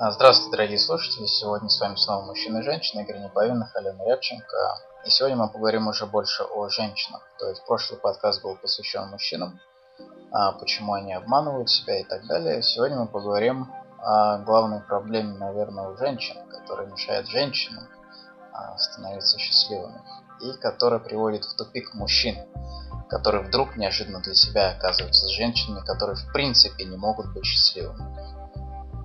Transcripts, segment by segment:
А, здравствуйте, дорогие слушатели! Сегодня с вами снова мужчина и женщина, Игорь Неповинных, Алена Рябченко. И сегодня мы поговорим уже больше о женщинах. То есть прошлый подкаст был посвящен мужчинам, а, почему они обманывают себя и так далее. Сегодня мы поговорим о главной проблеме, наверное, у женщин, которая мешает женщинам а, становиться счастливыми и которая приводит в тупик мужчин, которые вдруг неожиданно для себя оказываются с женщинами, которые в принципе не могут быть счастливыми.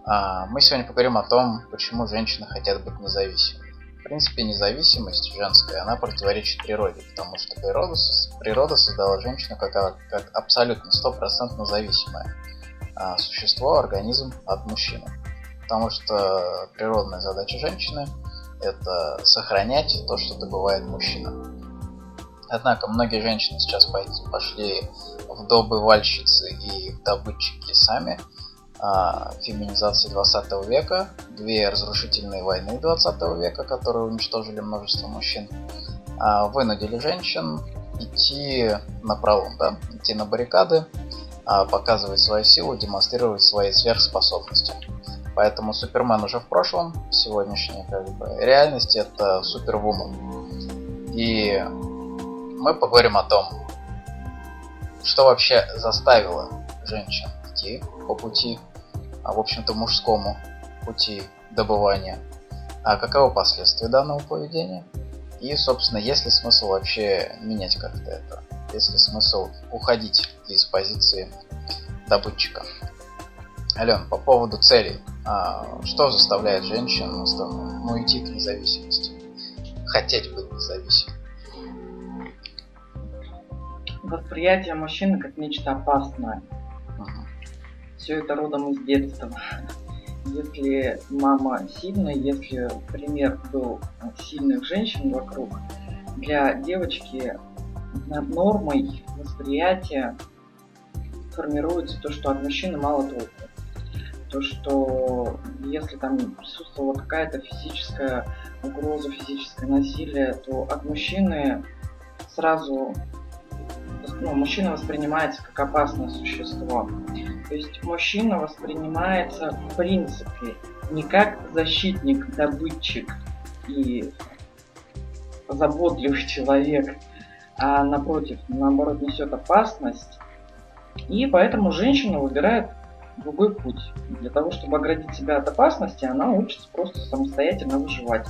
А, мы сегодня поговорим о том, почему женщины хотят быть независимыми. В принципе, независимость женская, она противоречит природе, потому что природа, природа создала женщину как, как абсолютно стопроцентно зависимое а, существо, организм от мужчины. Потому что природная задача женщины – это сохранять то, что добывает мужчина. Однако многие женщины сейчас пошли в добывальщицы и в добытчики сами – а, феминизации 20 века, две разрушительные войны 20 века, которые уничтожили множество мужчин, а, вынудили женщин идти на пролом, да, идти на баррикады, а, показывать свою силу, демонстрировать свои сверхспособности. Поэтому Супермен уже в прошлом, сегодняшняя как бы, реальность это Супервумен. И мы поговорим о том, что вообще заставило женщин идти по пути а в общем-то мужскому пути добывания. А каковы последствия данного поведения? И, собственно, есть ли смысл вообще менять как-то это? Есть ли смысл уходить из позиции добытчика? Ален, по поводу целей. А, что заставляет женщин ну, идти к независимости? Хотеть быть независимым? Восприятие мужчины как нечто опасное все это родом из детства. Если мама сильная, если пример был сильных женщин вокруг, для девочки нормой восприятия формируется то, что от мужчины мало толку. То, что если там присутствовала какая-то физическая угроза, физическое насилие, то от мужчины сразу ну, мужчина воспринимается как опасное существо. То есть мужчина воспринимается в принципе не как защитник, добытчик и заботливый человек, а напротив, наоборот, несет опасность. И поэтому женщина выбирает другой путь. Для того, чтобы оградить себя от опасности, она учится просто самостоятельно выживать.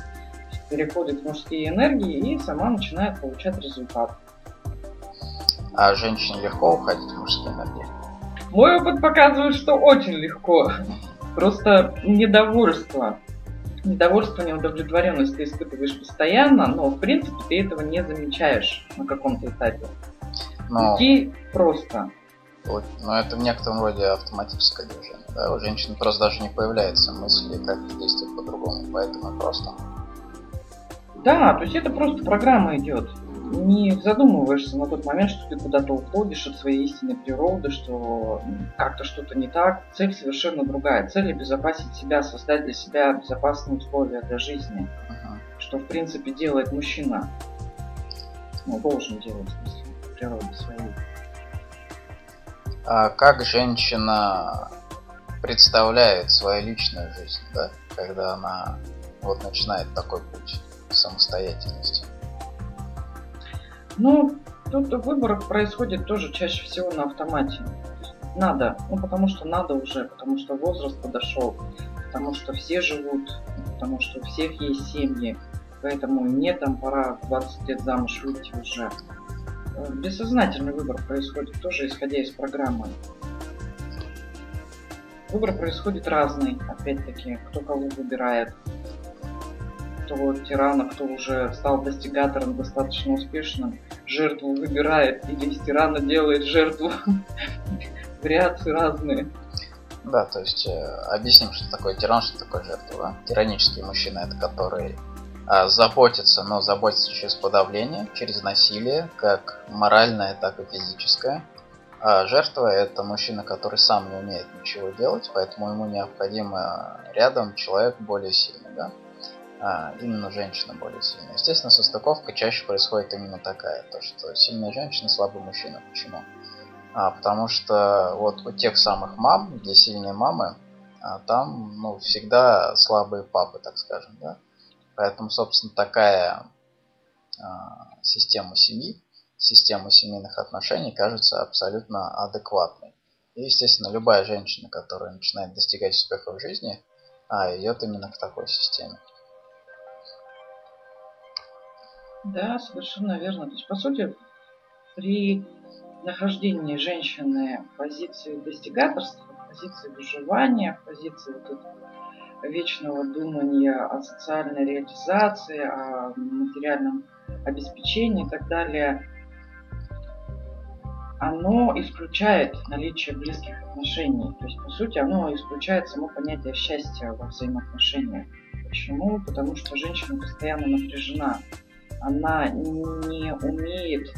Переходит в мужские энергии и сама начинает получать результат. А женщине легко уходить в мужские энергии? Мой опыт показывает, что очень легко. Просто недовольство. Недовольство, неудовлетворенность ты испытываешь постоянно, но в принципе ты этого не замечаешь на каком-то этапе. Но... Идти просто. Вот, но это в некотором роде автоматическое движение. Да? У женщин просто даже не появляется мысли, как действовать по-другому, поэтому просто. Да, то есть это просто программа идет не задумываешься на тот момент, что ты куда-то уходишь от своей истинной природы, что как-то что-то не так. Цель совершенно другая. Цель обезопасить себя, создать для себя безопасные условия для жизни. Ага. Что, в принципе, делает мужчина. Ну, должен делать, в смысле, природе своей. А как женщина представляет свою личную жизнь, да, когда она вот начинает такой путь самостоятельности? Ну, тут выбор происходит тоже чаще всего на автомате. Надо, ну потому что надо уже, потому что возраст подошел, потому что все живут, потому что у всех есть семьи, поэтому мне там пора в 20 лет замуж выйти уже. Э, бессознательный выбор происходит тоже исходя из программы. Выбор происходит разный, опять-таки, кто кого выбирает кто тирана, кто уже стал достигатором достаточно успешным, жертву выбирает или из тирана делает жертву. Вариации разные. Да, то есть э, объясним, что такое тиран, что такое жертва. Тиранический мужчина это который э, заботится, но заботится через подавление, через насилие, как моральное, так и физическое. А жертва это мужчина, который сам не умеет ничего делать, поэтому ему необходимо рядом человек более сильный. Да? А, именно женщина более сильная. Естественно, состыковка чаще происходит именно такая, то что сильная женщина, слабый мужчина. Почему? А, потому что вот у тех самых мам, где сильные мамы, а там, ну, всегда слабые папы, так скажем, да. Поэтому, собственно, такая а, система семьи, система семейных отношений кажется абсолютно адекватной. И, естественно, любая женщина, которая начинает достигать успеха в жизни, а, идет именно к такой системе. Да, совершенно верно. То есть, по сути, при нахождении женщины в позиции достигаторства, в позиции выживания, в позиции вот этого вечного думания о социальной реализации, о материальном обеспечении и так далее, оно исключает наличие близких отношений. То есть, по сути, оно исключает само понятие счастья во взаимоотношениях. Почему? Потому что женщина постоянно напряжена. Она не умеет,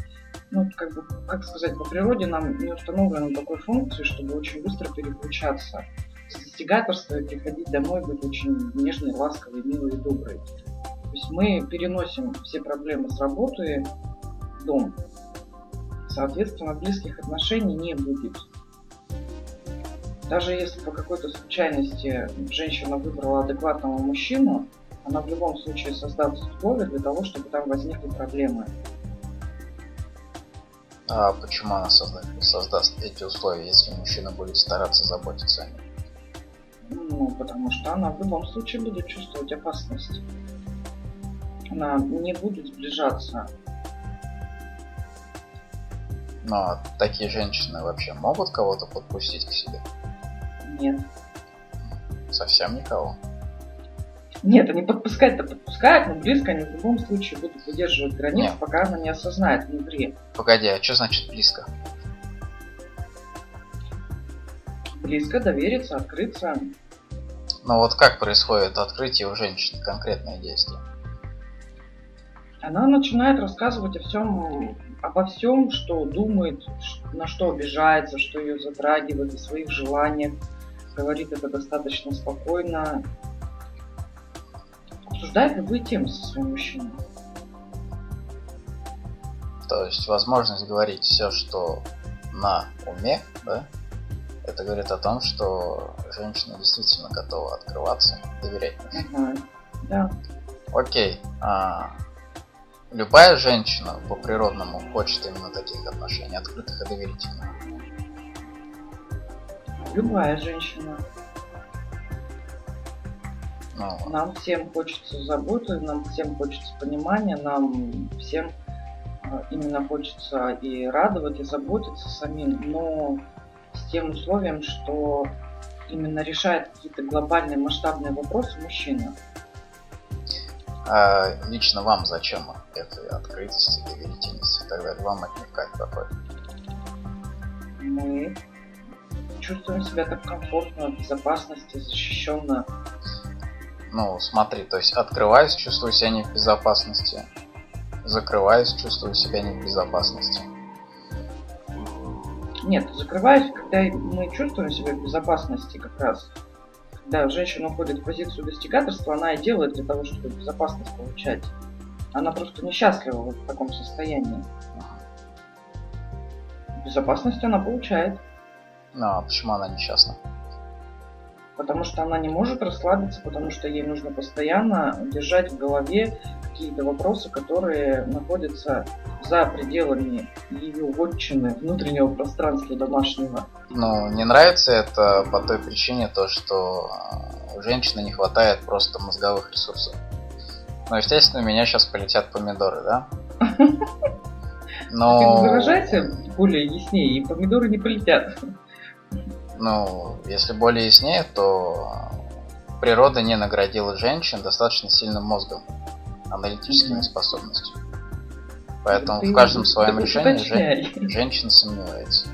ну, как бы, как сказать, по природе нам не установлено такой функции, чтобы очень быстро переключаться с достигаторства и приходить домой, быть очень нежной, ласковой, милой и доброй. То есть мы переносим все проблемы с работы в дом. Соответственно, близких отношений не будет. Даже если по какой-то случайности женщина выбрала адекватного мужчину, она в любом случае создаст условия для того, чтобы там возникли проблемы. А почему она создаст, создаст эти условия, если мужчина будет стараться заботиться о ней? Ну, потому что она в любом случае будет чувствовать опасность. Она не будет сближаться. Но такие женщины вообще могут кого-то подпустить к себе? Нет. Совсем никого? Нет, они подпускать-то подпускают, но близко они в любом случае будут выдерживать границы, Нет. пока она не осознает внутри. Погоди, а что значит близко? близко довериться, открыться. Но вот как происходит открытие у женщины, конкретное действие? Она начинает рассказывать о всем, обо всем, что думает, на что обижается, что ее затрагивает, о своих желаниях. Говорит это достаточно спокойно. Обсуждает любые темы со своим мужчиной. То есть возможность говорить все, что на уме, да, это говорит о том, что женщина действительно готова открываться, доверять мужчине. Угу. Да. Окей. А, любая женщина по природному хочет именно таких отношений, открытых и доверительных. Любая женщина. Нам всем хочется заботы, нам всем хочется понимания, нам всем а, именно хочется и радовать, и заботиться самим, но с тем условием, что именно решает какие-то глобальные масштабные вопросы мужчина. А лично вам зачем эта открытость, доверительность и так далее? Вам от них проходит? Мы чувствуем себя так комфортно, в безопасности, защищенно. Ну, смотри, то есть открываюсь, чувствую себя не в безопасности. Закрываюсь, чувствую себя не в безопасности. Нет, закрываюсь, когда мы чувствуем себя в безопасности как раз. Когда женщина уходит в позицию достигаторства, она и делает для того, чтобы безопасность получать. Она просто несчастлива вот в таком состоянии. Безопасность она получает. Ну, а почему она несчастна? Потому что она не может расслабиться, потому что ей нужно постоянно держать в голове какие-то вопросы, которые находятся за пределами ее вотчины, внутреннего пространства домашнего. Ну, не нравится это по той причине, то, что у женщины не хватает просто мозговых ресурсов. Ну, естественно, у меня сейчас полетят помидоры, да? Но... Ты выражайся более яснее, и помидоры не полетят. Ну, если более яснее, то природа не наградила женщин достаточно сильным мозгом, аналитическими mm-hmm. способностями. Поэтому ты, в каждом своем решении жен, женщина сомневается.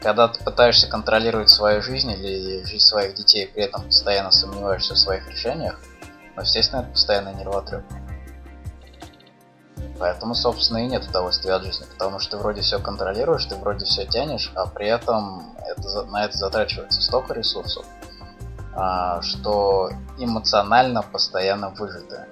Когда ты пытаешься контролировать свою жизнь или жизнь своих детей, при этом постоянно сомневаешься в своих решениях, ну, естественно, это постоянно нервотреп. Поэтому, собственно, и нет удовольствия от жизни, потому что ты вроде все контролируешь, ты вроде все тянешь, а при этом это, на это затрачивается столько ресурсов, а, что эмоционально постоянно выжатое.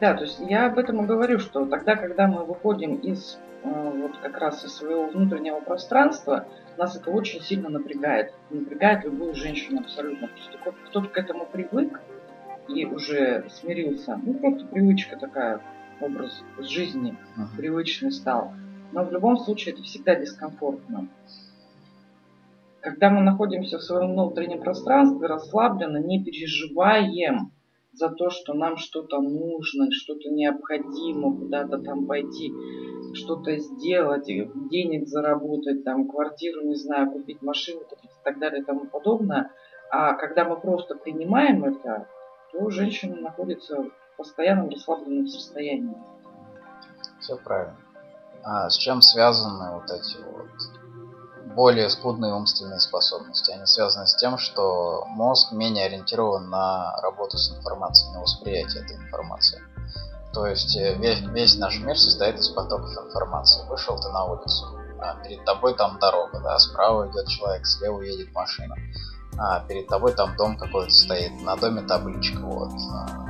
Да, то есть я об этом и говорю, что тогда, когда мы выходим из э, вот как раз из своего внутреннего пространства, нас это очень сильно напрягает. Напрягает любую женщину абсолютно. Кто-то к этому привык и уже смирился. Ну, просто привычка такая, образ жизни uh-huh. привычный стал. Но в любом случае это всегда дискомфортно. Когда мы находимся в своем внутреннем пространстве, расслабленно, не переживаем за то, что нам что-то нужно, что-то необходимо, куда-то там пойти, что-то сделать, денег заработать, там, квартиру, не знаю, купить машину и так далее и тому подобное. А когда мы просто принимаем это, то женщина находится в постоянном расслабленном состоянии. Все правильно. А с чем связаны вот эти вот более скудные умственные способности. Они связаны с тем, что мозг менее ориентирован на работу с информацией, на восприятие этой информации. То есть э, весь, весь наш мир состоит из потоков информации. Вышел ты на улицу, а перед тобой там дорога, да, справа идет человек, слева едет машина, а перед тобой там дом какой-то стоит, на доме табличка, вот, а,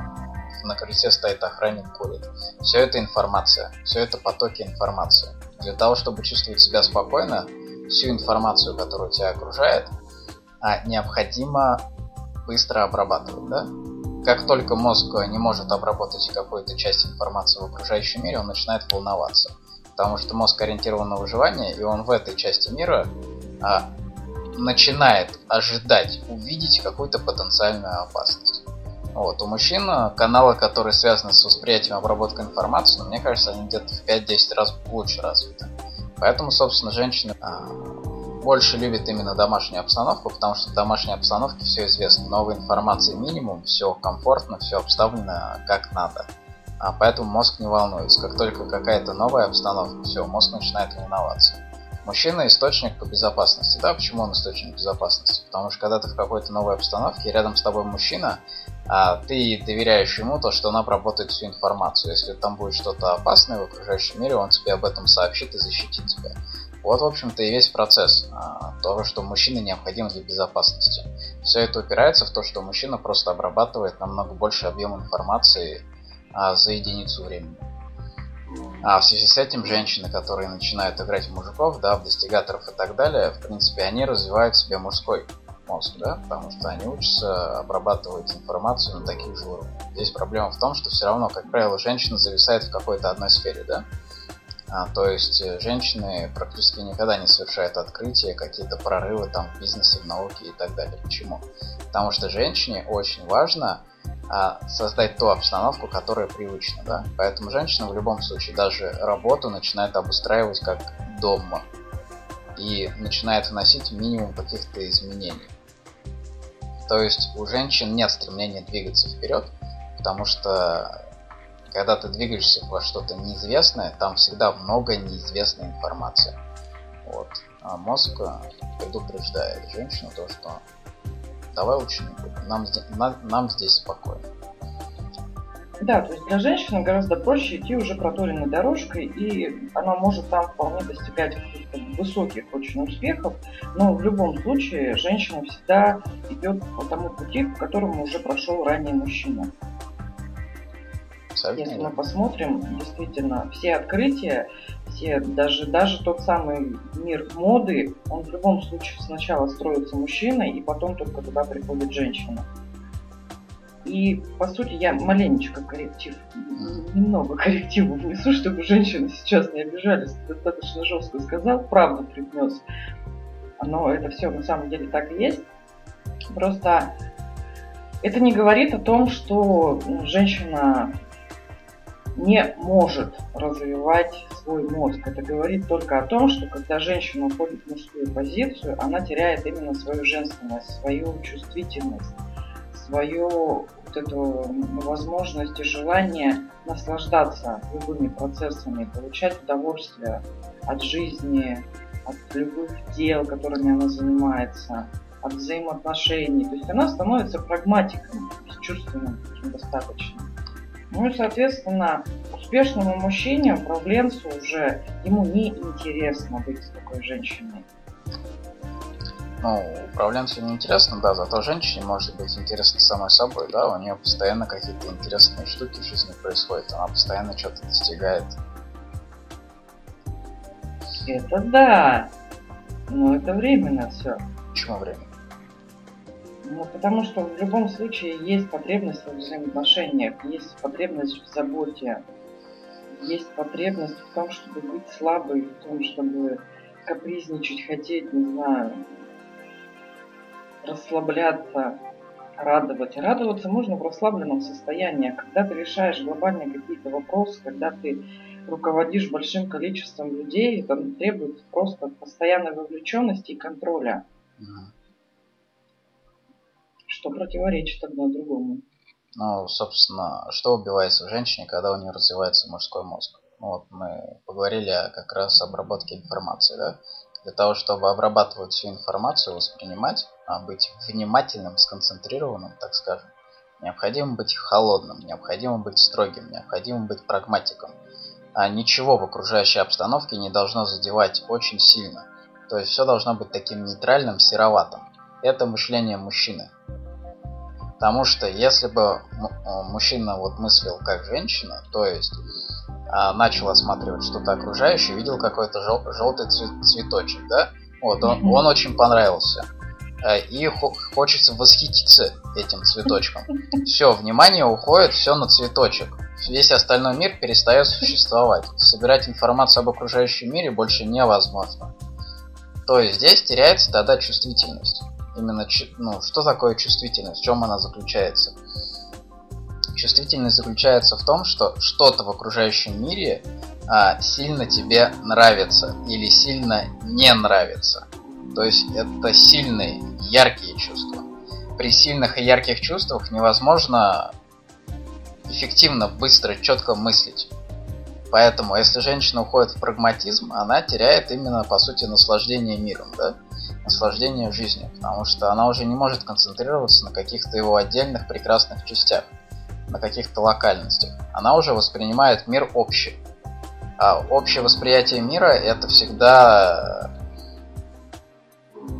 на крыльце стоит охранник, курит. Все это информация, все это потоки информации. Для того, чтобы чувствовать себя спокойно, всю информацию, которая тебя окружает, а необходимо быстро обрабатывать, да? Как только мозг не может обработать какую-то часть информации в окружающем мире, он начинает волноваться. Потому что мозг ориентирован на выживание, и он в этой части мира а, начинает ожидать увидеть какую-то потенциальную опасность. Вот. У мужчин каналы, которые связаны с восприятием обработкой информации, ну, мне кажется, они где-то в 5-10 раз лучше развиты. Поэтому, собственно, женщины а, больше любят именно домашнюю обстановку, потому что в домашней обстановке все известно. Новой информации минимум, все комфортно, все обставлено как надо. А поэтому мозг не волнуется. Как только какая-то новая обстановка, все, мозг начинает волноваться. Мужчина источник по безопасности. Да, почему он источник безопасности? Потому что когда ты в какой-то новой обстановке, рядом с тобой мужчина, а ты доверяешь ему то, что он обработает всю информацию. Если там будет что-то опасное в окружающем мире, он тебе об этом сообщит и защитит тебя. Вот, в общем-то, и весь процесс а, того, что мужчине необходим для безопасности. Все это упирается в то, что мужчина просто обрабатывает намного больше объем информации а, за единицу времени. А в связи с этим женщины, которые начинают играть в мужиков, да, в достигаторов и так далее, в принципе, они развивают себе мужской мозг, да, потому что они учатся обрабатывать информацию на таких же уровнях. Здесь проблема в том, что все равно, как правило, женщина зависает в какой-то одной сфере, да. А, то есть э, женщины практически никогда не совершают открытия, какие-то прорывы там в бизнесе, в науке и так далее. Почему? Потому что женщине очень важно создать ту обстановку, которая привычна, да. Поэтому женщина в любом случае даже работу начинает обустраивать как дома и начинает вносить минимум каких-то изменений. То есть у женщин нет стремления двигаться вперед, потому что когда ты двигаешься во что-то неизвестное, там всегда много неизвестной информации. Вот. А мозг предупреждает женщину то, что давай будем, нам, нам, нам здесь спокойно. Да, то есть для женщины гораздо проще идти уже проторенной дорожкой, и она может там вполне достигать каких-то высоких очень успехов, но в любом случае женщина всегда идет по тому пути, по которому уже прошел ранее мужчина. Абсолютно. Если мы посмотрим, действительно, все открытия, все, даже, даже тот самый мир моды, он в любом случае сначала строится мужчиной, и потом только туда приходит женщина. И, по сути, я маленечко корректив, немного коррективу внесу, чтобы женщины сейчас не обижались. Достаточно жестко сказал, правду привнес. Но это все на самом деле так и есть. Просто это не говорит о том, что женщина не может развивать свой мозг. Это говорит только о том, что когда женщина уходит в мужскую позицию, она теряет именно свою женственность, свою чувствительность свою вот эту возможность и желание наслаждаться любыми процессами, получать удовольствие от жизни, от любых дел, которыми она занимается, от взаимоотношений. То есть она становится прагматиком, чувственным таким. Ну и, соответственно, успешному мужчине, управленцу уже ему не интересно быть с такой женщиной ну, управленцу не интересно, да, зато женщине может быть интересно самой собой, да, у нее постоянно какие-то интересные штуки в жизни происходят, она постоянно что-то достигает. Это да. Ну, это временно все. Почему временно? Ну, потому что в любом случае есть потребность в взаимоотношениях, есть потребность в заботе, есть потребность в том, чтобы быть слабой, в том, чтобы капризничать, хотеть, не знаю, расслабляться, радовать. Радоваться можно в расслабленном состоянии. Когда ты решаешь глобальные какие-то вопросы, когда ты руководишь большим количеством людей, это требует просто постоянной вовлеченности и контроля. Mm. Что противоречит одно другому. Ну, собственно, что убивается в женщине, когда у нее развивается мужской мозг? Ну, вот мы поговорили как раз об обработке информации, да? Для того, чтобы обрабатывать всю информацию, воспринимать, а быть внимательным, сконцентрированным, так скажем, необходимо быть холодным, необходимо быть строгим, необходимо быть прагматиком. А ничего в окружающей обстановке не должно задевать очень сильно. То есть все должно быть таким нейтральным, сероватым. Это мышление мужчины. Потому что если бы э, мужчина вот мыслил как женщина, то есть а, начал осматривать что-то окружающее, видел какой-то жел желтый цветочек, да, вот он, он очень понравился. Э, и хочется восхититься этим цветочком. Все, внимание уходит все на цветочек. Весь остальной мир перестает существовать. Собирать информацию об окружающем мире больше невозможно. То есть здесь теряется тогда чувствительность именно, ну, что такое чувствительность, в чем она заключается. Чувствительность заключается в том, что что-то в окружающем мире а, сильно тебе нравится или сильно не нравится. То есть это сильные, яркие чувства. При сильных и ярких чувствах невозможно эффективно, быстро, четко мыслить. Поэтому, если женщина уходит в прагматизм, она теряет именно, по сути, наслаждение миром, да? Наслаждение жизнью, потому что она уже не может концентрироваться на каких-то его отдельных прекрасных частях, на каких-то локальностях. Она уже воспринимает мир общий. А общее восприятие мира это всегда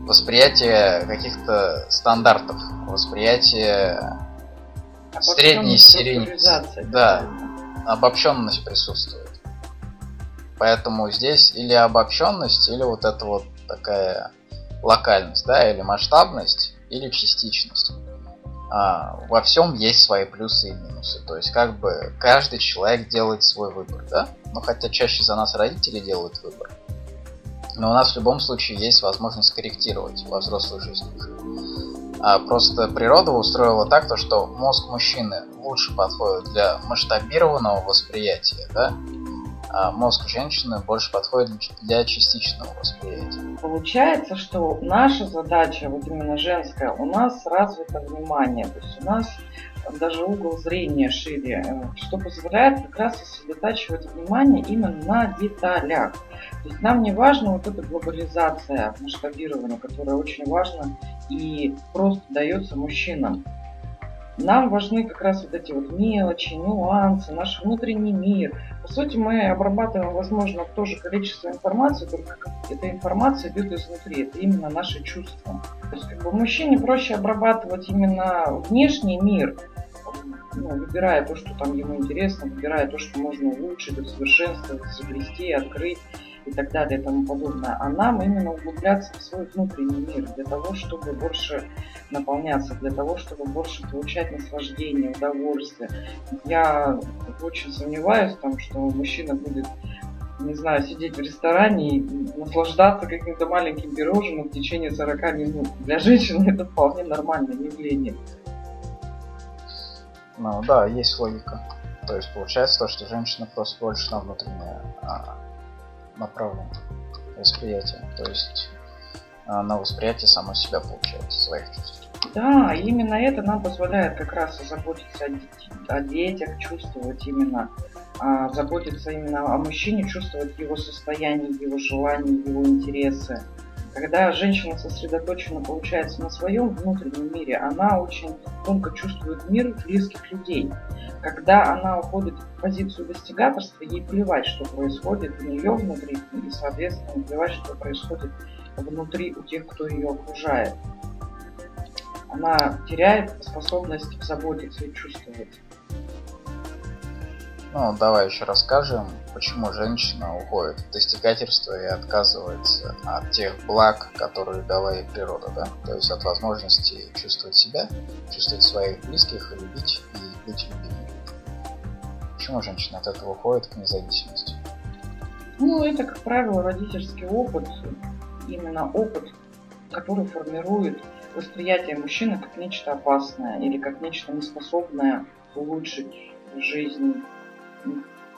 восприятие каких-то стандартов, восприятие средней серии. Да, обобщенность присутствует. Поэтому здесь или обобщенность, или вот это вот такая локальность, да, или масштабность, или частичность. А, во всем есть свои плюсы и минусы. То есть, как бы каждый человек делает свой выбор, да? Ну, хотя чаще за нас родители делают выбор. Но у нас в любом случае есть возможность корректировать во взрослой жизни. А просто природа устроила так, то, что мозг мужчины лучше подходит для масштабированного восприятия, да, а мозг женщины больше подходит для частичного восприятия. Получается, что наша задача, вот именно женская, у нас развито внимание, то есть у нас даже угол зрения шире, э, что позволяет как раз сосредотачивать внимание именно на деталях. То есть нам не важно вот эта глобализация, масштабирование, которая очень важна и просто дается мужчинам. Нам важны как раз вот эти вот мелочи, нюансы, наш внутренний мир. По сути, мы обрабатываем, возможно, то же количество информации, только эта информация идет изнутри. Это именно наши чувства. То есть, как бы мужчине проще обрабатывать именно внешний мир, ну, выбирая то, что там ему интересно, выбирая то, что можно улучшить, усовершенствовать, изобрести, открыть и так далее и тому подобное, а нам именно углубляться в свой внутренний мир для того, чтобы больше наполняться, для того, чтобы больше получать наслаждение, удовольствие. Я очень сомневаюсь, там, что мужчина будет не знаю, сидеть в ресторане и наслаждаться каким-то маленьким пирожным в течение 40 минут. Для женщины это вполне нормальное явление. Ну да, есть логика. То есть получается то, что женщина просто больше на внутреннее а, направлен восприятие. То есть а, на восприятие само себя получается, своих чувств. Да, именно это нам позволяет как раз заботиться о, о детях, чувствовать именно, а, заботиться именно о мужчине, чувствовать его состояние, его желания, его интересы. Когда женщина сосредоточена, получается, на своем внутреннем мире, она очень тонко чувствует мир близких людей. Когда она уходит в позицию достигаторства, ей плевать, что происходит у нее внутри, и, соответственно, плевать, что происходит внутри у тех, кто ее окружает. Она теряет способность заботиться и чувствовать. Ну, давай еще расскажем, почему женщина уходит в достигательство и отказывается от тех благ, которые дала ей природа, да? То есть от возможности чувствовать себя, чувствовать своих близких, любить и быть любимой. Почему женщина от этого уходит к независимости? Ну, это, как правило, родительский опыт, именно опыт, который формирует восприятие мужчины как нечто опасное или как нечто неспособное улучшить жизнь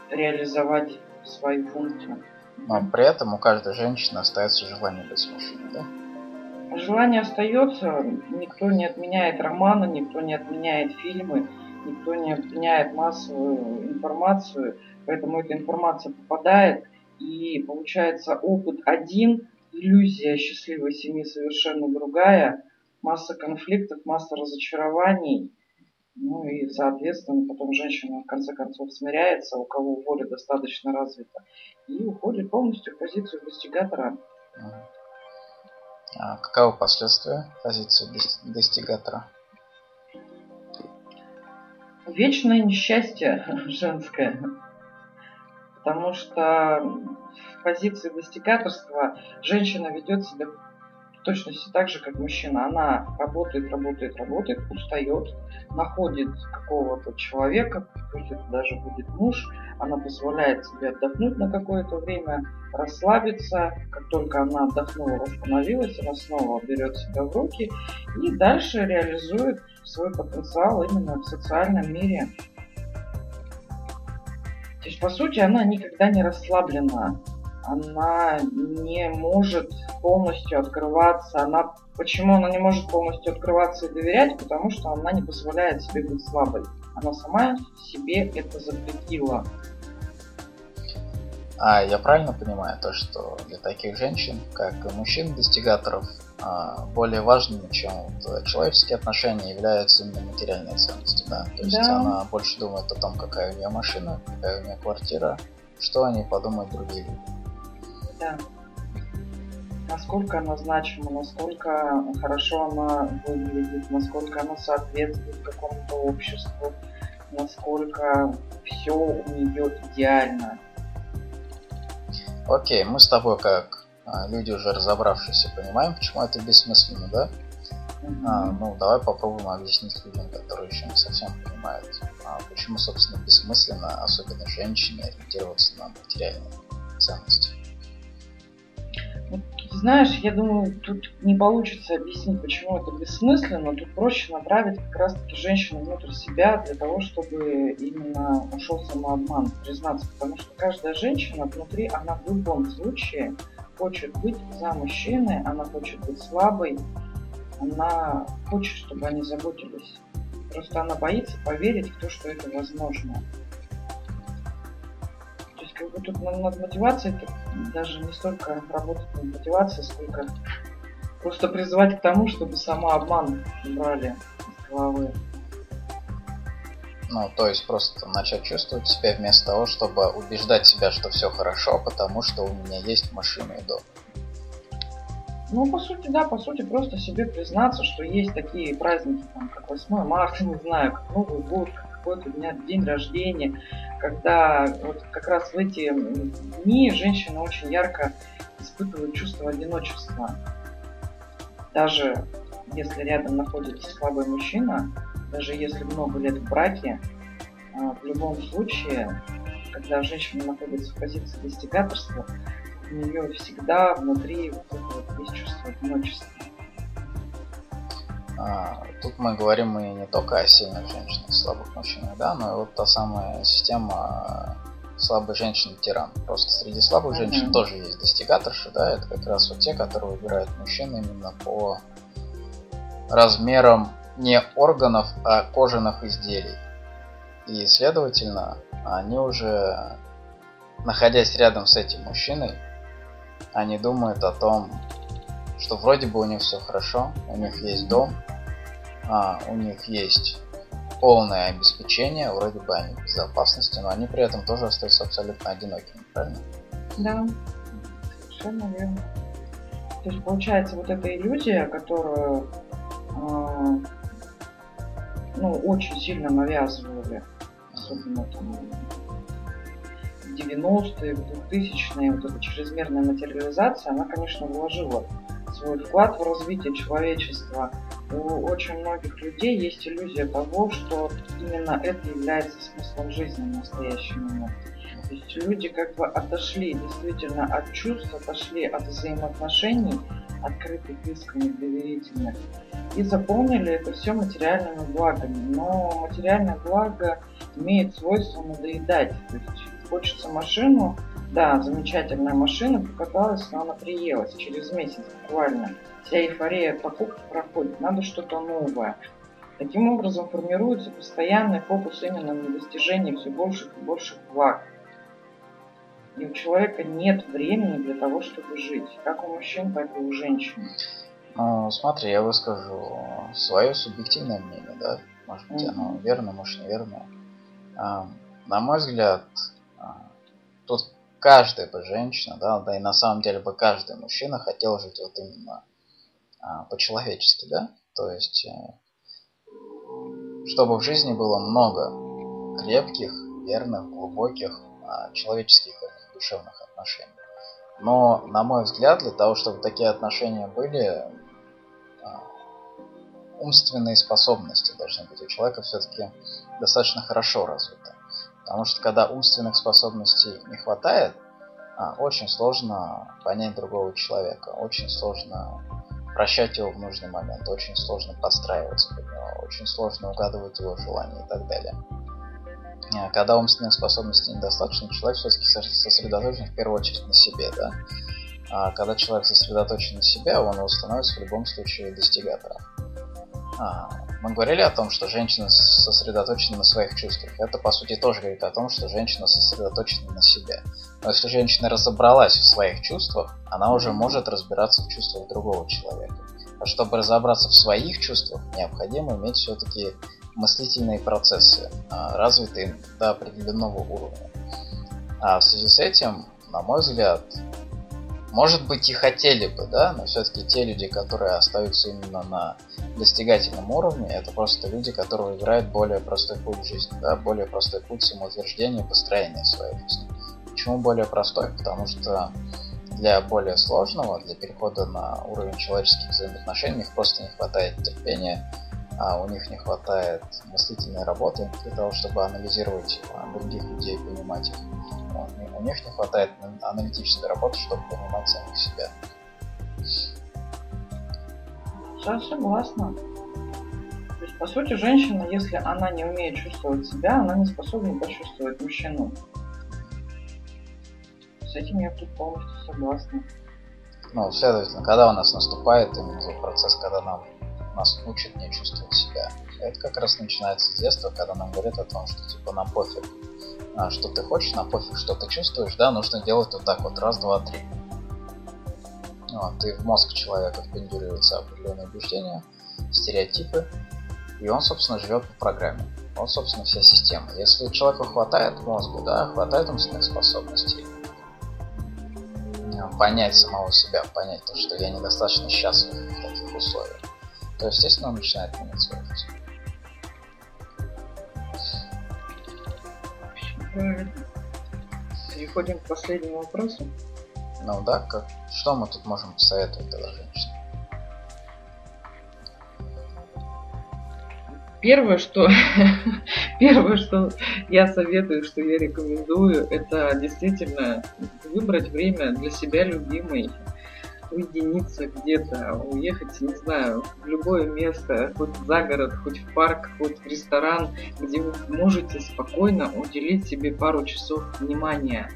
реализовать свою функцию. Но при этом у каждой женщины остается желание быть мужчиной, да? Желание остается, никто не отменяет романы, никто не отменяет фильмы, никто не отменяет массовую информацию, поэтому эта информация попадает, и получается опыт один, иллюзия счастливой семьи совершенно другая, масса конфликтов, масса разочарований, ну и, соответственно, потом женщина в конце концов смиряется, у кого воля достаточно развита, и уходит полностью в позицию достигатора. А каковы последствия позиции достигатора? Вечное несчастье женское. Потому что в позиции достигаторства женщина ведет себя точности так же, как мужчина. Она работает, работает, работает, устает, находит какого-то человека, пусть это даже будет муж, она позволяет себе отдохнуть на какое-то время, расслабиться. Как только она отдохнула, восстановилась, она снова берет себя в руки и дальше реализует свой потенциал именно в социальном мире. То есть, по сути, она никогда не расслаблена она не может полностью открываться. Она, почему она не может полностью открываться и доверять? Потому что она не позволяет себе быть слабой. Она сама себе это запретила. А я правильно понимаю то, что для таких женщин, как и мужчин-достигаторов, а, более важными, чем вот человеческие отношения, являются именно материальные ценности, да? То есть да. она больше думает о том, какая у нее машина, какая у нее квартира, что они подумают другие люди да. Насколько она значима, насколько хорошо она выглядит, насколько она соответствует какому-то обществу, насколько все у нее идеально. Окей, мы с тобой как а, люди уже разобравшиеся понимаем, почему это бессмысленно, да? Mm-hmm. А, ну, давай попробуем объяснить людям, которые еще не совсем понимают, а почему, собственно, бессмысленно, особенно женщине, ориентироваться на материальные ценности. Знаешь, я думаю, тут не получится объяснить, почему это бессмысленно. Тут проще направить как раз-таки женщину внутрь себя для того, чтобы именно ушел самообман, признаться. Потому что каждая женщина внутри, она в любом случае хочет быть за мужчиной, она хочет быть слабой, она хочет, чтобы они заботились. Просто она боится поверить в то, что это возможно как бы тут над мотивацией даже не столько работать над мотивацией, сколько просто призывать к тому, чтобы сама обман брали из головы. Ну, то есть просто начать чувствовать себя вместо того, чтобы убеждать себя, что все хорошо, потому что у меня есть машина и дом. Ну, по сути, да, по сути, просто себе признаться, что есть такие праздники, там, как 8 марта, не знаю, как Новый год, какой-то дня, день рождения, когда вот как раз в эти дни женщина очень ярко испытывает чувство одиночества. Даже если рядом находится слабый мужчина, даже если много лет в браке, а, в любом случае, когда женщина находится в позиции достигаторства, у нее всегда внутри вот есть чувство одиночества. А, тут мы говорим и не только о сильных женщинах, слабых мужчинах, да, но и вот та самая система слабой женщины-тиран. Просто среди слабых mm-hmm. женщин тоже есть достигаторши, да, это как раз вот те, которые выбирают мужчин именно по размерам не органов, а кожаных изделий. И, следовательно, они уже, находясь рядом с этим мужчиной, они думают о том, что вроде бы у них все хорошо, у них есть дом, а, у них есть полное обеспечение, вроде бы они в безопасности, но они при этом тоже остаются абсолютно одинокими, правильно? Да, совершенно верно. То есть получается вот эта иллюзия, которую э, ну, очень сильно навязывали, особенно там 90-е, в 2000-е вот эта чрезмерная материализация, она, конечно, вложила свой вклад в развитие человечества. У очень многих людей есть иллюзия того, что именно это является смыслом жизни в настоящий момент. То есть люди как бы отошли действительно от чувств, отошли от взаимоотношений, открытых, искренних, доверительных, и заполнили это все материальными благами. Но материальное благо имеет свойство надоедать. То есть хочется машину, да, замечательная машина, покаталась, но она приелась через месяц буквально. Вся эйфория покупки проходит, надо что-то новое. Таким образом формируется постоянный фокус именно на достижении все больших и больших благ. И у человека нет времени для того, чтобы жить. Как у мужчин, так и у женщин. Ну, смотри, я выскажу свое субъективное мнение, да? Может быть, mm-hmm. оно верно, может, неверно. На мой взгляд, а, тут каждая бы женщина, да, да и на самом деле бы каждый мужчина хотел жить вот именно а, по-человечески, да? То есть, э, чтобы в жизни было много крепких, верных, глубоких, человеческих душевных отношений. Но, на мой взгляд, для того, чтобы такие отношения были, а, умственные способности должны быть у человека все-таки достаточно хорошо развиты. Потому что когда умственных способностей не хватает, а, очень сложно понять другого человека, очень сложно прощать его в нужный момент, очень сложно подстраиваться под него, очень сложно угадывать его желания и так далее. Э, когда умственных способностей недостаточно, человек все-таки сосредоточен в первую очередь на себе, да. А когда человек сосредоточен на себе, он его становится в любом случае достигатором. А, мы говорили о том, что женщина сосредоточена на своих чувствах. Это, по сути, тоже говорит о том, что женщина сосредоточена на себе. Но если женщина разобралась в своих чувствах, она уже может разбираться в чувствах другого человека. А чтобы разобраться в своих чувствах, необходимо иметь все-таки мыслительные процессы, а, развитые до определенного уровня. А в связи с этим, на мой взгляд, может быть и хотели бы, да, но все-таки те люди, которые остаются именно на достигательном уровне, это просто люди, которые выбирают более простой путь жизни, да, более простой путь самоутверждения и построения своей жизни. Почему более простой? Потому что для более сложного, для перехода на уровень человеческих взаимоотношений, их просто не хватает терпения, а у них не хватает мыслительной работы для того, чтобы анализировать а, других людей понимать их. У них не хватает аналитической работы, чтобы понимать самих себя. Я согласна. То есть, по сути, женщина, если она не умеет чувствовать себя, она не способна почувствовать мужчину. С этим я тут полностью согласна. Ну, следовательно, когда у нас наступает именно процесс, когда нам нас учат не чувствовать себя. Это как раз начинается с детства, когда нам говорят о том, что типа нам пофиг, а, что ты хочешь, нам пофиг, что ты чувствуешь, да, нужно делать вот так вот, раз, два, три. Вот, и в мозг человека впендюриваются определенные убеждения, стереотипы, и он, собственно, живет по программе. Вот, собственно, вся система. Если человеку хватает мозга, да, хватает умственных способностей, понять самого себя, понять то, что я недостаточно счастлив в таких условиях, то, естественно, он начинает жизнь. Переходим к последнему вопросу. Ну да, как, что мы тут можем посоветовать тогда женщине? Первое, что первое, что я советую, что я рекомендую, это действительно выбрать время для себя любимой, уединиться где-то, уехать, не знаю, в любое место, хоть за город, хоть в парк, хоть в ресторан, где вы можете спокойно уделить себе пару часов внимания.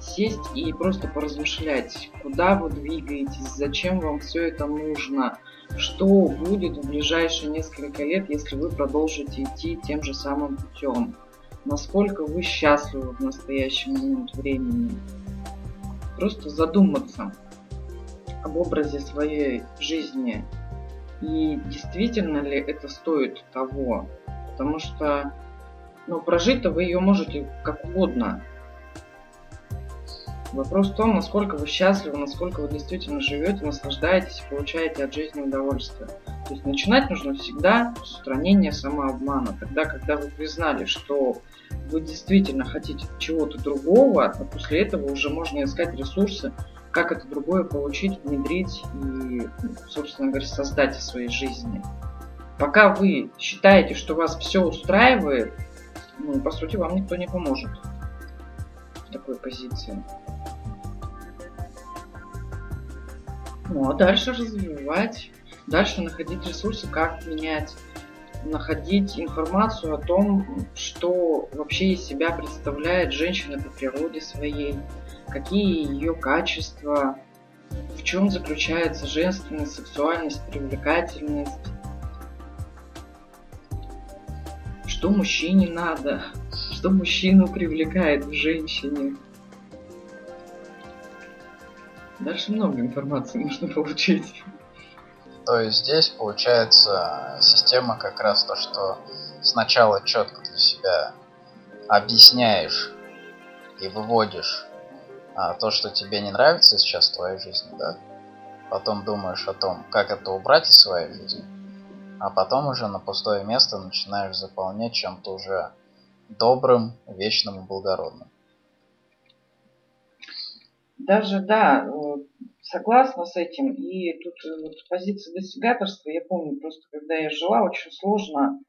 Сесть и просто поразмышлять, куда вы двигаетесь, зачем вам все это нужно, что будет в ближайшие несколько лет, если вы продолжите идти тем же самым путем, насколько вы счастливы в настоящий момент времени, просто задуматься об образе своей жизни и действительно ли это стоит того. Потому что ну, прожить-то вы ее можете как угодно. Вопрос в том, насколько вы счастливы, насколько вы действительно живете, наслаждаетесь и получаете от жизни удовольствие. То есть начинать нужно всегда с устранения самообмана. Тогда, когда вы признали, что вы действительно хотите чего-то другого, а после этого уже можно искать ресурсы, как это другое получить, внедрить и, собственно говоря, создать в своей жизни. Пока вы считаете, что вас все устраивает, ну, по сути, вам никто не поможет в такой позиции. Ну, а дальше развивать, дальше находить ресурсы, как менять, находить информацию о том, что вообще из себя представляет женщина по природе своей, какие ее качества, в чем заключается женственность, сексуальность, привлекательность, что мужчине надо, что мужчину привлекает в женщине. Дальше много информации нужно получить. То есть здесь получается система как раз то, что сначала четко для себя объясняешь и выводишь а, то, что тебе не нравится сейчас в твоей жизни, да? Потом думаешь о том, как это убрать из своей жизни а потом уже на пустое место начинаешь заполнять чем-то уже добрым, вечным и благородным. Даже, да, согласна с этим. И тут э, вот с позиции достигаторства, я помню, просто когда я жила, очень сложно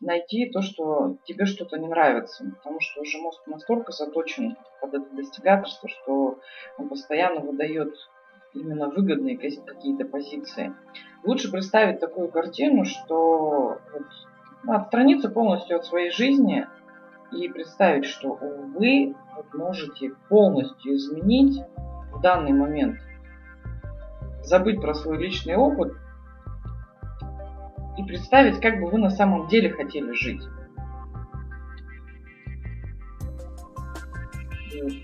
найти то, что тебе что-то не нравится. Потому что уже мозг настолько заточен под это достигаторство, что он постоянно выдает именно выгодные какие-то позиции. Лучше представить такую картину, что вот, ну, отстраниться полностью от своей жизни и представить, что вы можете полностью изменить в данный момент, забыть про свой личный опыт и представить, как бы вы на самом деле хотели жить.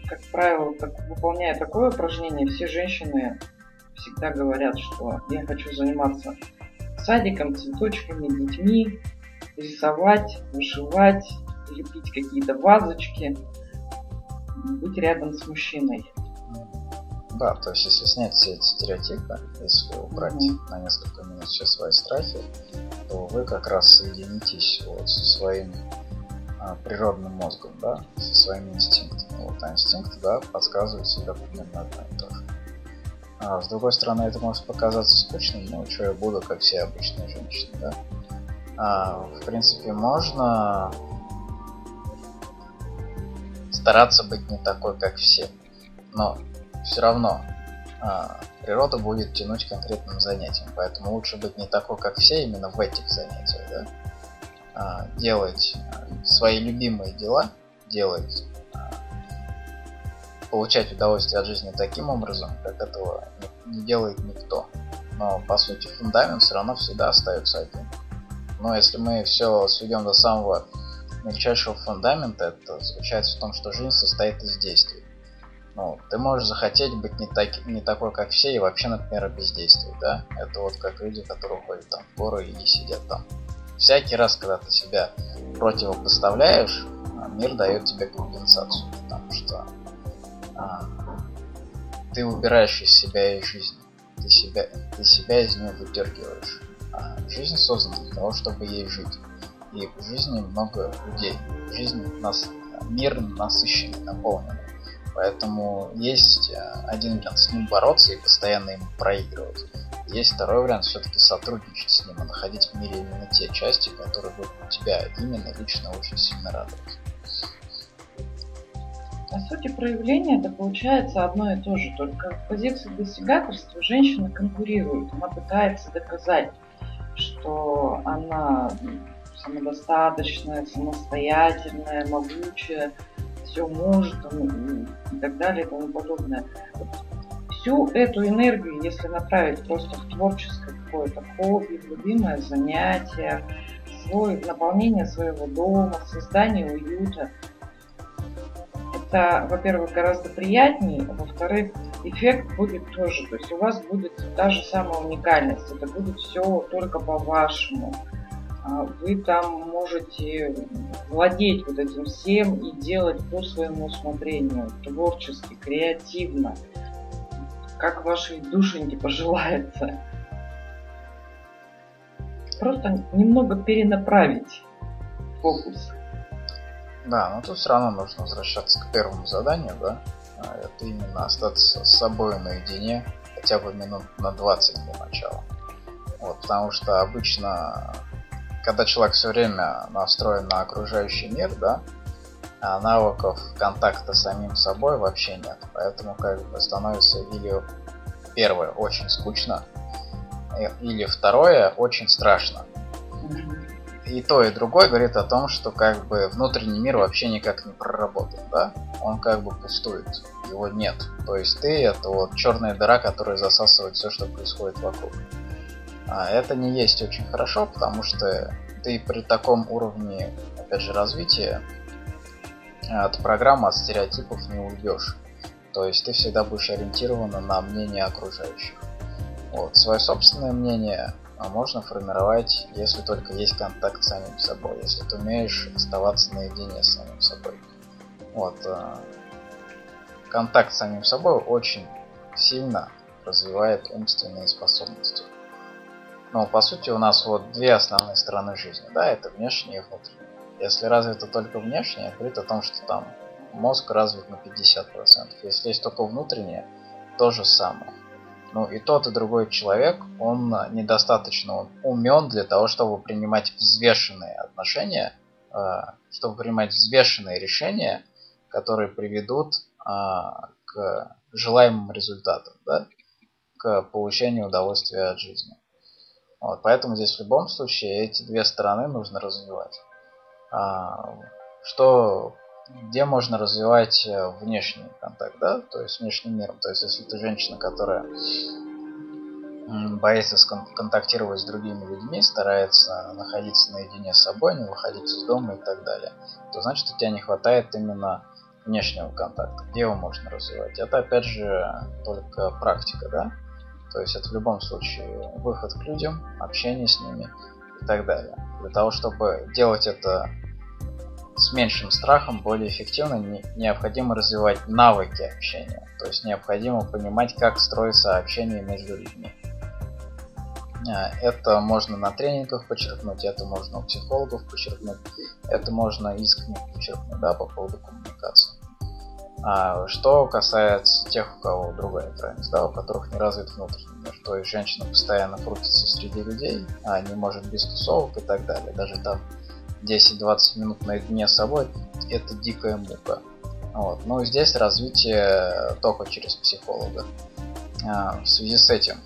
как правило, так, выполняя такое упражнение, все женщины всегда говорят, что я хочу заниматься садиком, цветочками, детьми, рисовать, вышивать, лепить какие-то вазочки, быть рядом с мужчиной. Да, то есть если снять все эти стереотипы, если убрать mm-hmm. на несколько минут все свои страхи, то вы как раз соединитесь вот со своим а, природным мозгом, да, со своими инстинктами. Вот, а инстинкты, да, подсказывают всегда примерно одно и то же. А с другой стороны, это может показаться скучным, но что я буду, как все обычные женщины, да. А, в принципе, можно стараться быть не такой, как все. Но все равно а, природа будет тянуть конкретным занятием. Поэтому лучше быть не такой, как все, именно в этих занятиях, да. А, делать свои любимые дела, делать получать удовольствие от жизни таким образом, как этого не делает никто. Но по сути фундамент все равно всегда остается один. Но если мы все сведем до самого мельчайшего фундамента, это заключается в том, что жизнь состоит из действий. Ну, ты можешь захотеть быть не, так, не такой, как все, и вообще, например, бездействовать, да? Это вот как люди, которые ходят там в горы и сидят там. Всякий раз, когда ты себя противопоставляешь, мир дает тебе компенсацию, потому что а, ты убираешь из себя и жизнь. Ты себя, ты себя из нее выдергиваешь. А жизнь создана для того, чтобы ей жить. И в жизни много людей. Жизнь нас, мир насыщенный, наполненный. Поэтому есть а, один вариант с ним бороться и постоянно ему проигрывать. Есть второй вариант все-таки сотрудничать с ним и находить в мире именно те части, которые будут тебя именно лично очень сильно радовать. По сути, проявление это получается одно и то же, только в позиции достигаторства женщина конкурирует, она пытается доказать, что она самодостаточная, самостоятельная, могучая, все может и так далее и тому подобное. Вот всю эту энергию, если направить просто в творческое какое-то хобби, любимое занятие, свой, наполнение своего дома, создание уюта – это, во-первых, гораздо приятнее, а во-вторых, эффект будет тоже. То есть у вас будет та же самая уникальность. Это будет все только по-вашему. А вы там можете владеть вот этим всем и делать по своему усмотрению, творчески, креативно, как вашей душеньке пожелается. Просто немного перенаправить фокус. Да, но тут все равно нужно возвращаться к первому заданию, да? А, это именно остаться с собой наедине хотя бы минут на 20 для начала. Вот, потому что обычно, когда человек все время настроен на окружающий мир, да, а навыков контакта с самим собой вообще нет. Поэтому как бы становится или первое очень скучно, или второе очень страшно. И то, и другое говорит о том, что как бы внутренний мир вообще никак не проработан, да? Он как бы пустует, его нет. То есть ты это вот черная дыра, которая засасывает все, что происходит вокруг. А это не есть очень хорошо, потому что ты при таком уровне, опять же, развития от программы, от стереотипов не уйдешь. То есть ты всегда будешь ориентирована на мнение окружающих. Вот. Свое собственное мнение а, можно формировать, если только есть контакт с самим собой, если ты умеешь оставаться наедине с самим собой. Вот. А, контакт с самим собой очень сильно развивает умственные способности. Но по сути у нас вот две основные стороны жизни, да, это внешняя и внутренняя. Если развито только внешнее, говорит о том, что там мозг развит на 50%. Если есть только внутреннее, то же самое. Ну и тот, и другой человек, он недостаточно умен для того, чтобы принимать взвешенные отношения, э, чтобы принимать взвешенные решения, которые приведут э, к желаемым результатам, да? к получению удовольствия от жизни. Вот, поэтому здесь в любом случае эти две стороны нужно развивать. А, что где можно развивать э, внешний контакт, да, то есть внешним миром. То есть если ты женщина, которая боится контактировать с другими людьми, старается находиться наедине с собой, не выходить из дома и так далее, то значит у тебя не хватает именно внешнего контакта. Где его можно развивать? Это опять же только практика, да? То есть это в любом случае выход к людям, общение с ними и так далее. Для того, чтобы делать это с меньшим страхом более эффективно не, необходимо развивать навыки общения. То есть необходимо понимать, как строится общение между людьми. А, это можно на тренингах подчеркнуть, это можно у психологов подчеркнуть, это можно искренне подчеркнуть да, по поводу коммуникации. А что касается тех, у кого другая крайность, да, у которых не развит внутренний мир, то есть женщина постоянно крутится среди людей, а не может без тусовок и так далее, даже там 10-20 минут наедине с собой, это дикая мука. Вот. Ну здесь развитие только через психолога. А, в связи с этим,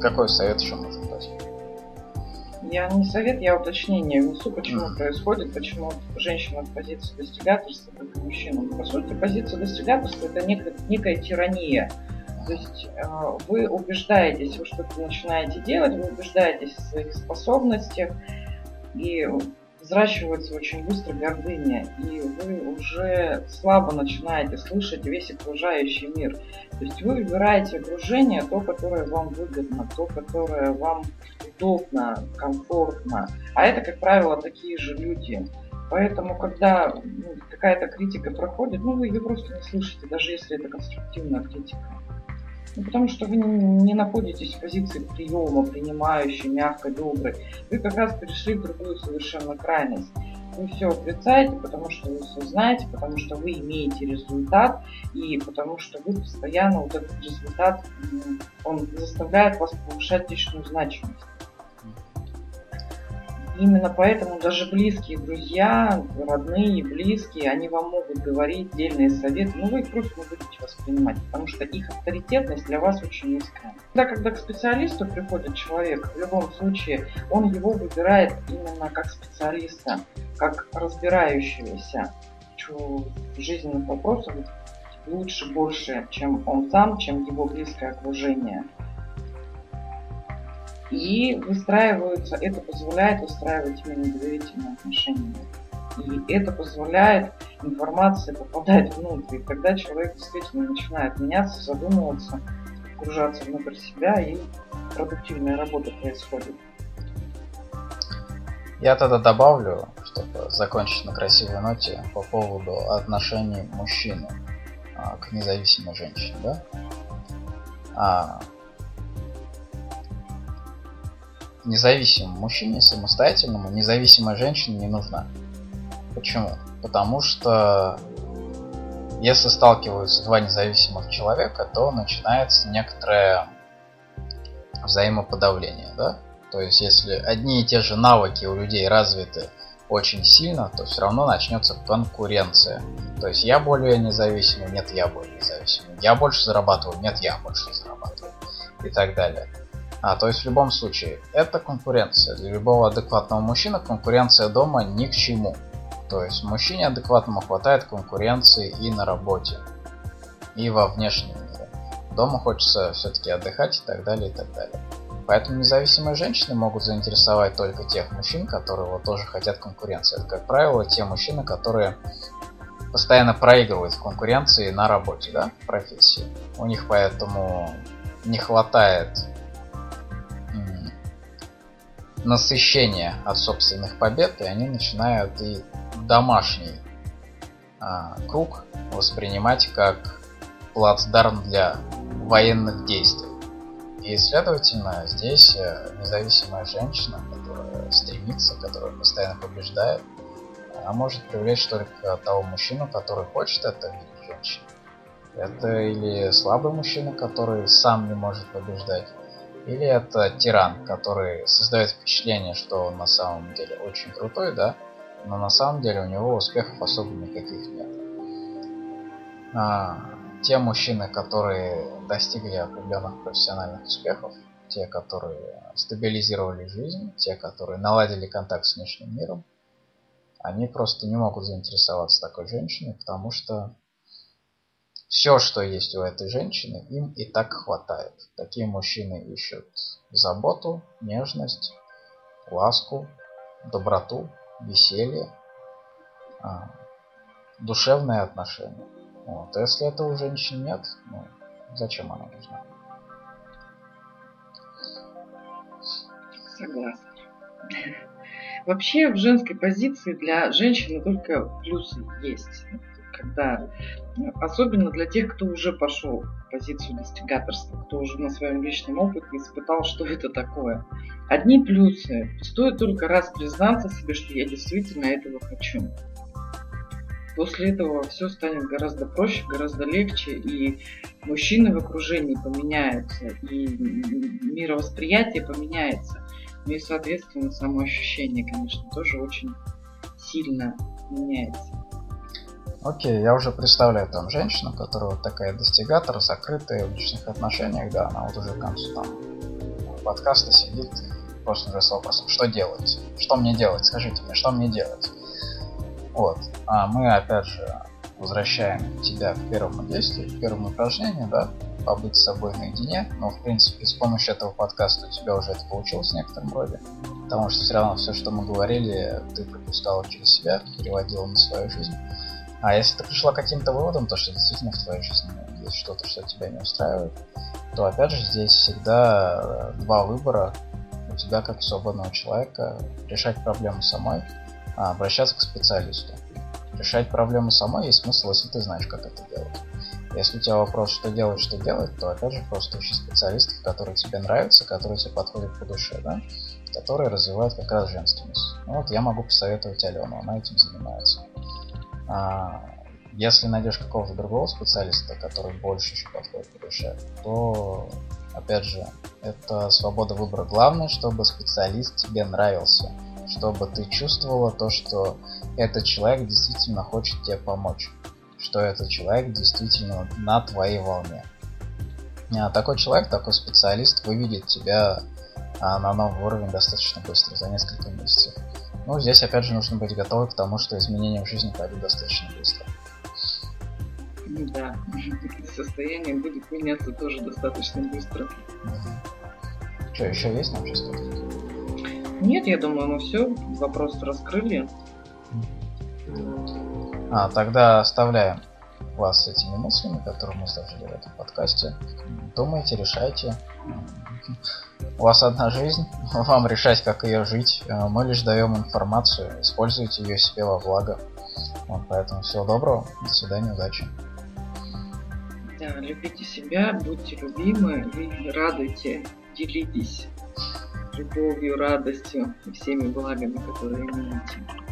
какой совет еще? Я не совет, я уточнение внесу, почему mm. происходит, почему женщина в позиции достигаторства, как и мужчина. По сути, позиция достигаторства это некая, некая тирания. То есть э, вы убеждаетесь, вы что-то начинаете делать, вы убеждаетесь в своих способностях, и взращивается очень быстро гордыня, и вы уже слабо начинаете слышать весь окружающий мир. То есть вы выбираете окружение, то, которое вам выгодно, то, которое вам удобно, комфортно. А это, как правило, такие же люди. Поэтому, когда ну, какая-то критика проходит, ну, вы ее просто не слышите, даже если это конструктивная критика. Ну, потому что вы не находитесь в позиции приема, принимающей, мягкой, доброй. Вы как раз перешли в другую совершенно крайность. Вы все отрицаете, потому что вы все знаете, потому что вы имеете результат, и потому что вы постоянно вот этот результат, он заставляет вас повышать личную значимость. Именно поэтому даже близкие друзья, родные, близкие, они вам могут говорить дельные советы, но вы их просто не будете воспринимать, потому что их авторитетность для вас очень низкая. Тогда, когда к специалисту приходит человек, в любом случае он его выбирает именно как специалиста, как разбирающегося в жизненных вопросах лучше, больше, чем он сам, чем его близкое окружение и выстраиваются, это позволяет выстраивать именно доверительные отношения. И это позволяет информации попадать внутрь. И тогда человек действительно начинает меняться, задумываться, погружаться внутрь себя, и продуктивная работа происходит. Я тогда добавлю, чтобы закончить на красивой ноте, по поводу отношений мужчины а, к независимой женщине. Да? А, независимому мужчине, самостоятельному, независимая женщина не нужна. Почему? Потому что если сталкиваются два независимых человека, то начинается некоторое взаимоподавление, да? То есть, если одни и те же навыки у людей развиты очень сильно, то все равно начнется конкуренция. То есть я более независимый, нет, я более независимый. Я больше зарабатываю, нет, я больше зарабатываю. И так далее. А, то есть в любом случае, это конкуренция. Для любого адекватного мужчины конкуренция дома ни к чему. То есть мужчине адекватному хватает конкуренции и на работе, и во внешнем мире. Дома хочется все-таки отдыхать и так далее, и так далее. Поэтому независимые женщины могут заинтересовать только тех мужчин, которые вот тоже хотят конкуренции. Это, как правило, те мужчины, которые постоянно проигрывают в конкуренции на работе, да, в профессии. У них поэтому не хватает насыщения от собственных побед, и они начинают и домашний а, круг воспринимать как плацдарм для военных действий. И, следовательно, здесь э, независимая женщина, которая стремится, которая постоянно побеждает, она может привлечь только того мужчину, который хочет это видеть женщине. Это или слабый мужчина, который сам не может побеждать, или это тиран, который создает впечатление, что он на самом деле очень крутой, да, но на самом деле у него успехов особо никаких нет. А, те мужчины, которые достигли определенных профессиональных успехов, те, которые стабилизировали жизнь, те, которые наладили контакт с внешним миром, они просто не могут заинтересоваться такой женщиной, потому что все, что есть у этой женщины, им и так хватает. Такие мужчины ищут заботу, нежность, ласку, доброту, веселье, а, душевные отношения. Вот. Если этого у женщин нет, ну, зачем она нужна? Согласна. Вообще в женской позиции для женщины только плюсы есть. Когда, особенно для тех, кто уже пошел в позицию достигаторства, кто уже на своем личном опыте испытал, что это такое. Одни плюсы. Стоит только раз признаться себе, что я действительно этого хочу. После этого все станет гораздо проще, гораздо легче, и мужчины в окружении поменяются, и мировосприятие поменяется. Ну и, соответственно, самоощущение, конечно, тоже очень сильно меняется. Окей, я уже представляю там женщину, которая вот такая достигатор, закрытая в личных отношениях, да, она вот уже к концу там подкаста сидит и просто уже с вопросом, что делать? Что мне делать? Скажите мне, что мне делать? Вот. А мы опять же возвращаем тебя к первому действию, к первому упражнению, да, побыть с собой наедине. Но, в принципе, с помощью этого подкаста у тебя уже это получилось в некотором роде. Потому что все равно все, что мы говорили, ты пропускала через себя, переводила на свою жизнь. А если ты пришла к каким-то выводам, то что действительно в твоей жизни есть что-то, что тебя не устраивает, то опять же здесь всегда два выбора у тебя как свободного человека решать проблему самой а, обращаться к специалисту. Решать проблему самой есть смысл, если ты знаешь, как это делать. Если у тебя вопрос, что делать, что делать, то опять же просто ищи специалистов, которые тебе нравятся, которые тебе подходят по душе, да? которые развивают как раз женственность. Ну вот я могу посоветовать Алену, она этим занимается. А, если найдешь какого-то другого специалиста, который больше еще подходит по душе, то опять же, это свобода выбора. Главное, чтобы специалист тебе нравился чтобы ты чувствовала то, что этот человек действительно хочет тебе помочь, что этот человек действительно на твоей волне. А такой человек, такой специалист выведет тебя а, на новый уровень достаточно быстро, за несколько месяцев. Ну, здесь опять же нужно быть готовым к тому, что изменения в жизни пойдут достаточно быстро. Да, состояние будет меняться тоже достаточно быстро. Угу. Что, еще есть нам сейчас что-то? Нет, я думаю, мы все, вопрос раскрыли. А, тогда оставляем вас с этими мыслями, которые мы сложили в этом подкасте. Думайте, решайте. У вас одна жизнь, вам решать, как ее жить. Мы лишь даем информацию, используйте ее себе во благо. Вот, поэтому всего доброго, до свидания, удачи. Да, любите себя, будьте любимы и радуйте, делитесь любовью, радостью и всеми благами, которые имеете.